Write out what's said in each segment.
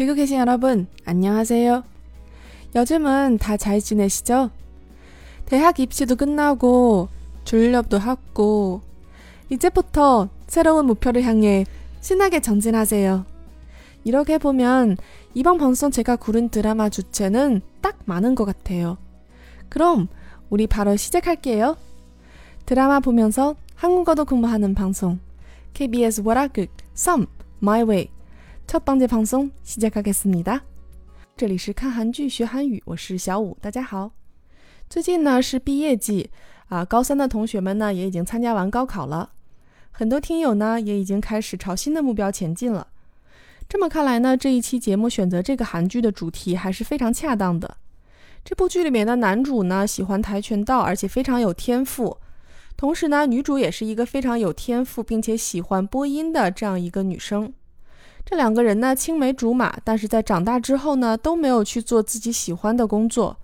듣고 계신 여러분, 안녕하세요. 요즘은 다 잘 지내시죠? 대학 입시도 끝나고 졸업도 하고 이제부터 새로운 목표를 향해 신나게 전진하세요. 이렇게 보면 이번 방송 제가 고른 드라마 주체는 딱 많은 것 같아요. 그럼 우리 바로 시작할게요. 드라마 보면서 한국어도 공부하는 방송 KBS 월화극 Some My Way 첫 번째 방송 시작하겠습니다. 这里是看韩剧学韩语，我是小五，大家好。最近呢是毕业季啊，高三的同学们呢也已经参加完高考了，很多听友呢也已经开始朝新的目标前进了。这么看来呢，这一期节目选择这个韩剧的主题还是非常恰当的。这部剧里面的男主呢喜欢跆拳道，而且非常有天赋。同时呢，女主也是一个非常有天赋并且喜欢播音的这样一个女生。 这两个人呢青梅竹马，但是在长大之后呢都没有去做自己喜欢的工作。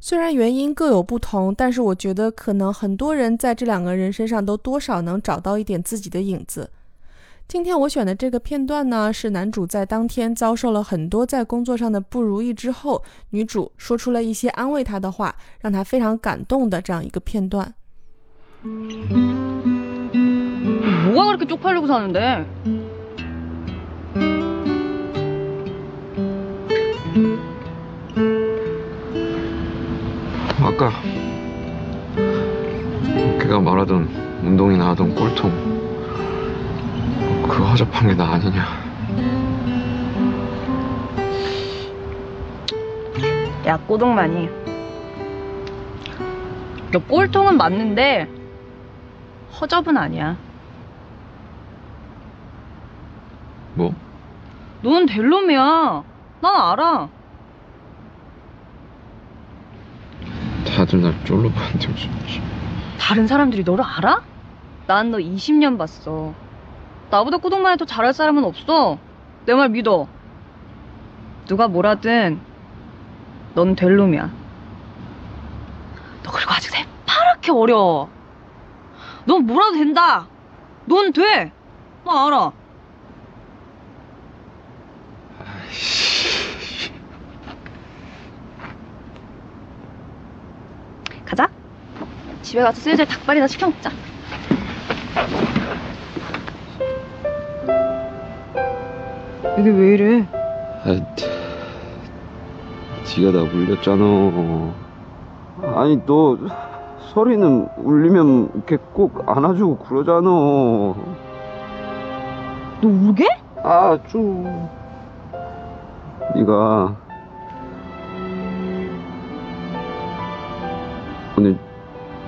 虽然原因各有不同，但是我觉得可能很多人在这两个人身上都多少能找到一点自己的影子。今天我选的这个片段呢，是男主在当天遭受了很多在工作上的不如意之后，女主说出了一些安慰他的话，让他非常感动的这样一个片段。 뭐가 그렇게 쪽팔리고 사는데? 아까 걔가 말하던 운동이나 하던 꼴통 그 허접한 게 나 아니냐. 야 꼬동만이. 너 꼴통은 맞는데 허접은 아니야. 뭐? 넌될 놈이야. 난 알아 다들 날 쫄로 보는데 무슨 다른 사람들이 너를 알아? 난 너 20년 봤어. 나보다 꼬동만이 더 잘할 사람은 없어. 내 말 믿어. 누가 뭐라든 넌 될 놈이야. 너 그리고 아직 새파랗게 어려. 넌 뭐라도 된다. 넌 돼! 나 알아 가자 집에 가서 슬슬 닭발이나 시켜 먹자 이게 왜 이래? 아, 지가 나 울렸잖아 아니 너 소리는 울리면 이렇게 꼭 안아주고 그러잖아 너 울게? 아 좀 네가 오늘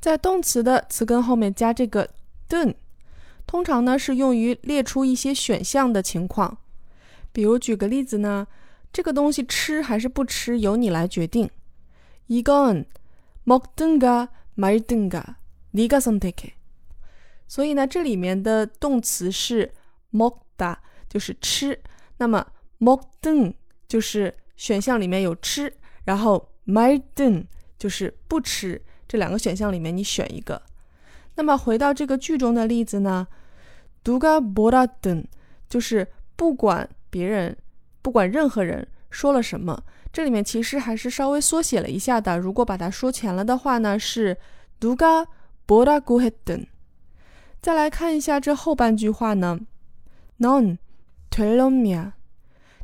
在动词的词根后面加这个 dun，通常呢是用于列出一些选项的情况。比如举个例子呢，这个东西吃还是不吃由你来决定。이건 먹든가 말든가 네가 선택해。所以呢，这里面的动词是 먹다，就是吃。那么 먹든 就是选项里面有吃，然后 말든 就是不吃。 这两个选项里面你选一个。那么回到这个句中的例子呢，“duga boradn” 就是不管别人，不管任何人说了什么。这里面其实还是稍微缩写了一下的。如果把它说全了的话呢，是 “duga boraguhedn”。再来看一下这后半句话呢，“non telomia”。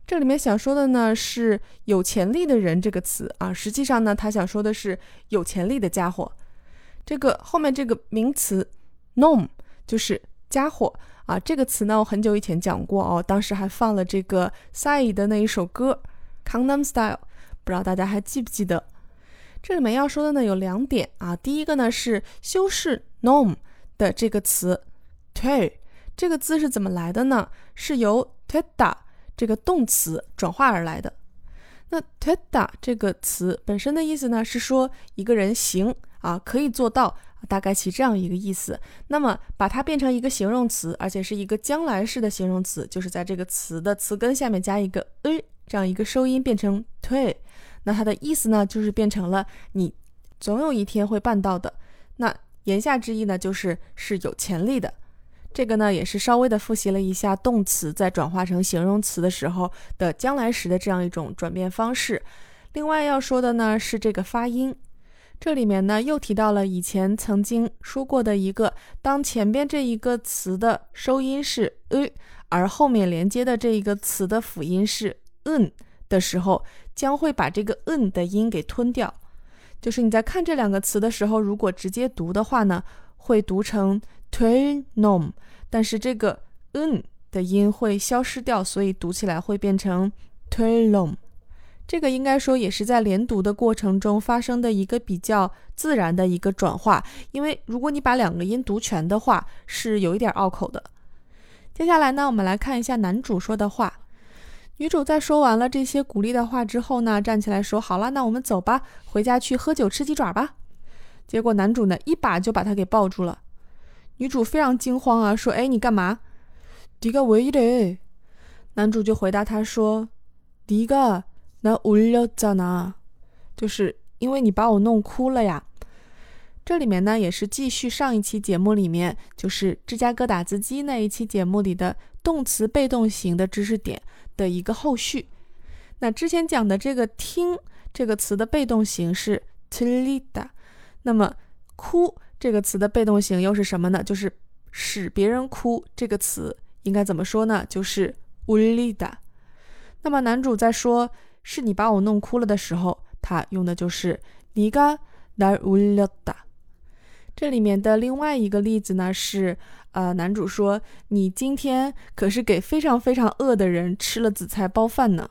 这里面想说的呢是有潜力的人这个词啊，实际上呢他想说的是有潜力的家伙。这个后面这个名词，nom，就是家伙啊，这个词呢我很久以前讲过哦，当时还放了这个 Sai 的那一首歌。Kangnam Style，不知道大家还记不记得？这里面要说的呢有两点啊。第一个呢是修饰 nom 的这个词 te 这个字是怎么来的呢？是由 teda 这个动词转化而来的。那 teda 这个词本身的意思呢，是说一个人行啊，可以做到，大概其这样一个意思。那么把它变成一个形容词，而且是一个将来式的形容词，就是在这个词的词根下面加一个 a 这样一个收音，变成 t 那它的意思呢，就是变成了你总有一天会办到的。那言下之意呢，就是是有潜力的。这个呢，也是稍微的复习了一下动词在转化成形容词的时候的将来时的这样一种转变方式。另外要说的呢是这个发音，这里面呢又提到了以前曾经说过的一个，当前边这一个词的收音是呃，而后面连接的这一个词的辅音是嗯的时候，将会把这个嗯的音给吞掉。就是你在看这两个词的时候，如果直接读的话呢，会读成 turn nom。但是这个嗯的音会消失掉，所以读起来会变成 t u r l o m 这个应该说也是在连读的过程中发生的一个比较自然的一个转化。因为如果你把两个音读全的话，是有一点拗口的。接下来呢，我们来看一下男主说的话。女主在说完了这些鼓励的话之后呢，站起来说：“好了，那我们走吧，回家去喝酒吃鸡爪吧。”结果男主呢，一把就把她给抱住了。女主非常惊慌啊，说：“哎，你干嘛？”迪가왜이래男主就回答他说：“迪가나울렸잖아就是因为你把我弄哭了呀。”这里面呢，也是继续上一期节目里面，就是芝加哥打字机那一期节目里的动词被动型的知识点的一个后续。那之前讲的这个“听”这个词的被动型是 t l i d a 那么哭。 这个词的被动型又是什么呢？就是使别人哭。这个词应该怎么说呢？就是울리 다。 那么男主在说是你把我弄哭了的时候，他用的就是네가날울렸다。 这里面的另外一个例子呢是，呃，男主说你今天可是给非常非常饿的人吃了紫菜包饭呢。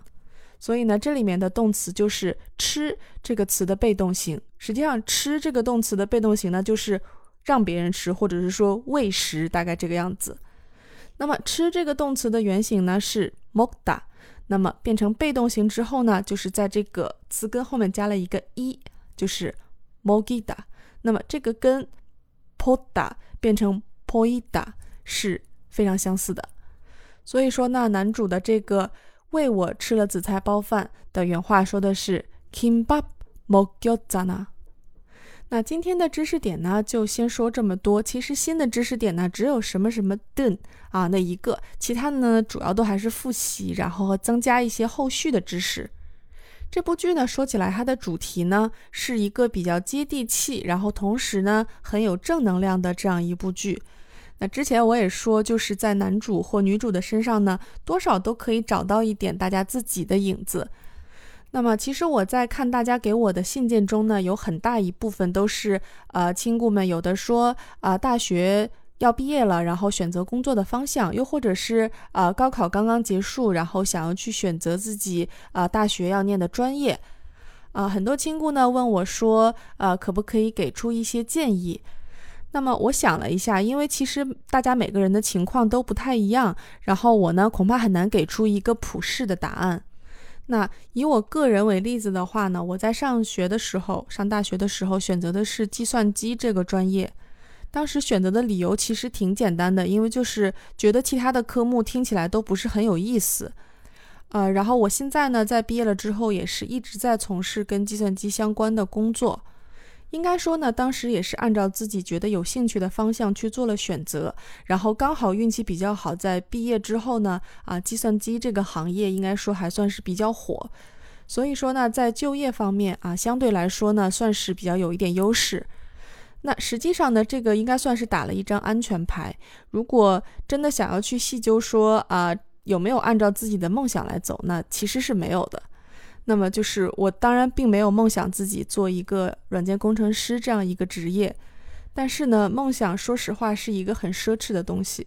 所以呢，这里面的动词就是“吃”这个词的被动型。实际上，“吃”这个动词的被动型呢，就是让别人吃，或者是说喂食，大概这个样子。那么，“吃”这个动词的原型呢是 “mogda”，那么变成被动型之后呢，就是在这个词根后面加了一个“一”，就是 “mogida”。那么这个跟 “poda” 变成 “poida” 是非常相似的。所以说呢，男主的这个。为我吃了紫菜包饭的原话说的是 kimbapmogyotana 那今天的知识点呢就先说这么多。其实新的知识点呢只有什么什么 done 啊那一个。其他的呢主要都还是复习然后和增加一些后续的知识。这部剧呢说起来它的主题呢是一个比较接地气然后同时呢很有正能量的这样一部剧。之前我也说，就是在男主或女主的身上呢，多少都可以找到一点大家自己的影子。那么，其实我在看大家给我的信件中呢，有很大一部分都是呃亲故们有的说啊大学要毕业了，然后选择工作的方向，又或者是啊高考刚刚结束，然后想要去选择自己啊大学要念的专业。啊，很多亲故呢问我说，呃，可不可以给出一些建议？那么我想了一下，因为其实大家每个人的情况都不太一样，然后我呢恐怕很难给出一个普世的答案。那以我个人为例子的话呢，我在上学的时候，上大学的时候选择的是计算机这个专业，当时选择的理由其实挺简单的，因为就是觉得其他的科目听起来都不是很有意思。呃，然后我现在呢在毕业了之后，也是一直在从事跟计算机相关的工作。应该说呢，当时也是按照自己觉得有兴趣的方向去做了选择，然后刚好运气比较好，在毕业之后呢，啊，计算机这个行业应该说还算是比较火，所以说呢，在就业方面啊，相对来说呢，算是比较有一点优势。那实际上呢，这个应该算是打了一张安全牌。如果真的想要去细究说啊，有没有按照自己的梦想来走，那其实是没有的。那么就是我当然并没有梦想自己做一个软件工程师这样一个职业，但是呢，梦想说实话是一个很奢侈的东西，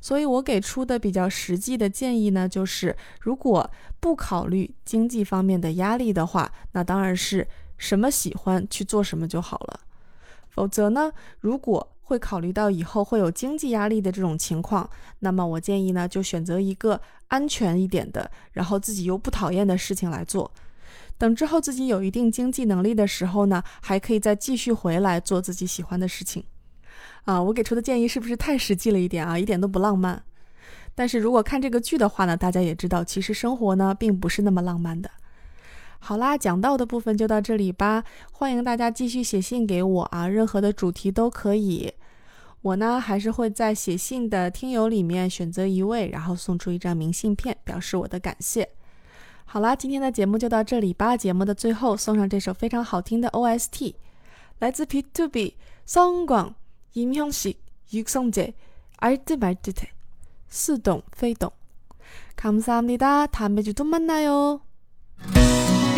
所以我给出的比较实际的建议呢，就是如果不考虑经济方面的压力的话，那当然是什么喜欢去做什么就好了。否则呢，如果会考虑到以后会有经济压力的这种情况，那么我建议呢，就选择一个安全一点的，然后自己又不讨厌的事情来做。等之后自己有一定经济能力的时候呢，还可以再继续回来做自己喜欢的事情。啊，我给出的建议是不是太实际了一点啊？一点都不浪漫。但是如果看这个剧的话呢，大家也知道，其实生活呢并不是那么浪漫的。好啦，讲到的部分就到这里吧。欢迎大家继续写信给我啊，任何的主题都可以。我呢还是会在写信的听友里面选择一位，然后送出一张明信片，表示我的感谢。好啦，今天的节目就到这里吧。节目的最后送上这首非常好听的 OST，来自 P to B、성광임형식육성재알듯말듯해似懂非懂。감사합니 다。 다음주또만나 요。